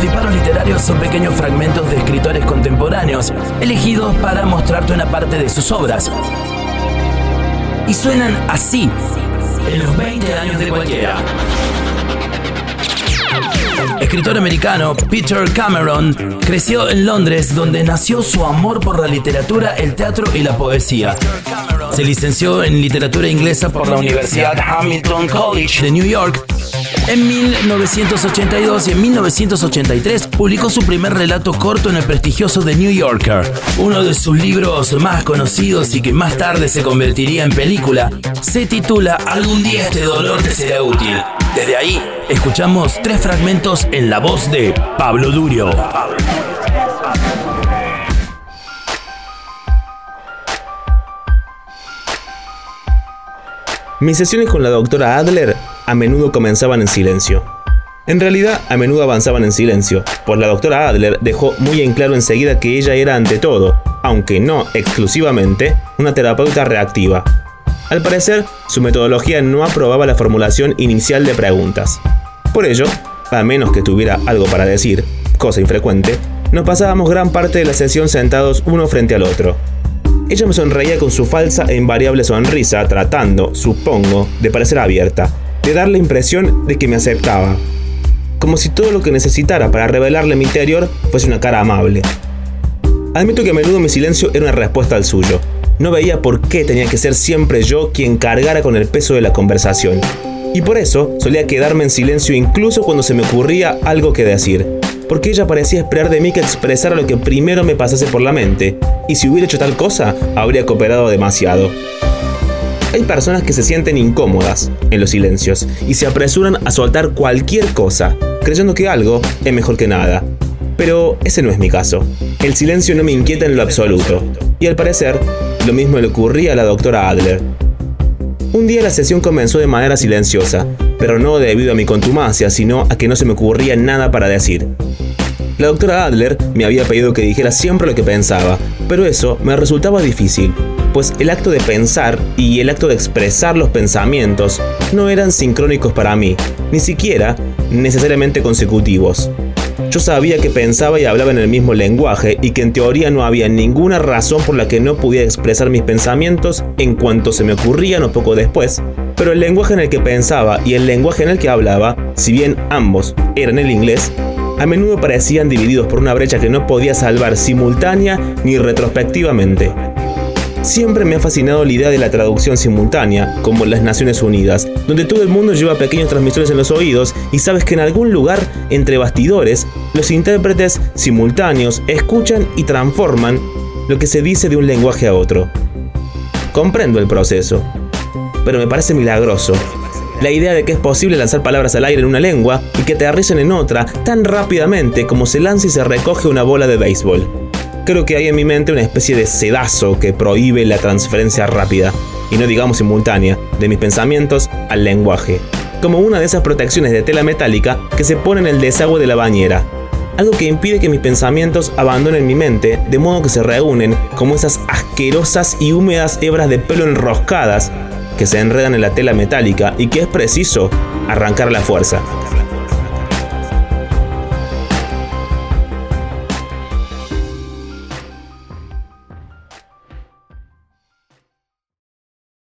Los disparos literarios son pequeños fragmentos de escritores contemporáneos, elegidos para mostrarte una parte de sus obras. Y suenan así, en los 20 años de cualquiera. Escritor americano Peter Cameron creció en Londres donde nació su amor por la literatura, el teatro y la poesía. Se licenció en literatura inglesa por la Universidad Hamilton College de New York. En 1982 y en 1983 publicó su primer relato corto en el prestigioso The New Yorker. Uno de sus libros más conocidos y que más tarde se convertiría en película se titula Algún día este dolor te será útil. Desde ahí, escuchamos tres fragmentos en la voz de Pablo Durio. Mis sesiones con la doctora Adler a menudo comenzaban en silencio. En realidad, a menudo avanzaban en silencio, pues la doctora Adler dejó muy en claro enseguida que ella era ante todo, aunque no exclusivamente, una terapeuta reactiva. Al parecer, su metodología no aprobaba la formulación inicial de preguntas. Por ello, a menos que tuviera algo para decir, cosa infrecuente, nos pasábamos gran parte de la sesión sentados uno frente al otro, ella me sonreía con su falsa e invariable sonrisa, tratando, supongo, de parecer abierta, de dar la impresión de que me aceptaba. Como si todo lo que necesitara para revelarle mi interior fuese una cara amable. Admito que a menudo mi silencio era una respuesta al suyo. No veía por qué tenía que ser siempre yo quien cargara con el peso de la conversación. Y por eso solía quedarme en silencio incluso cuando se me ocurría algo que decir porque ella parecía esperar de mí que expresara lo que primero me pasase por la mente, y si hubiera hecho tal cosa, habría cooperado demasiado. Hay personas que se sienten incómodas en los silencios y se apresuran a soltar cualquier cosa, creyendo que algo es mejor que nada. Pero ese no es mi caso. El silencio no me inquieta en lo absoluto. Y al parecer, lo mismo le ocurría a la doctora Adler. Un día la sesión comenzó de manera silenciosa, pero no debido a mi contumacia, sino a que no se me ocurría nada para decir. La doctora Adler me había pedido que dijera siempre lo que pensaba, pero eso me resultaba difícil, pues el acto de pensar y el acto de expresar los pensamientos no eran sincrónicos para mí, ni siquiera necesariamente consecutivos. Yo sabía que pensaba y hablaba en el mismo lenguaje y que en teoría no había ninguna razón por la que no pudiera expresar mis pensamientos en cuanto se me ocurrían o poco después, pero el lenguaje en el que pensaba y el lenguaje en el que hablaba, si bien ambos eran el inglés, a menudo parecían divididos por una brecha que no podía salvar simultánea ni retrospectivamente. Siempre me ha fascinado la idea de la traducción simultánea, como en las Naciones Unidas, donde todo el mundo lleva pequeños transmisores en los oídos y sabes que en algún lugar, entre bastidores, los intérpretes simultáneos escuchan y transforman lo que se dice de un lenguaje a otro. Comprendo el proceso, pero me parece milagroso la idea de que es posible lanzar palabras al aire en una lengua y que te aterricen en otra tan rápidamente como se lanza y se recoge una bola de béisbol. Creo que hay en mi mente una especie de sedazo que prohíbe la transferencia rápida, y no digamos simultánea, de mis pensamientos al lenguaje, como una de esas protecciones de tela metálica que se pone en el desagüe de la bañera, algo que impide que mis pensamientos abandonen mi mente, de modo que se reúnen como esas asquerosas y húmedas hebras de pelo enroscadas que se enredan en la tela metálica y que es preciso arrancar la fuerza.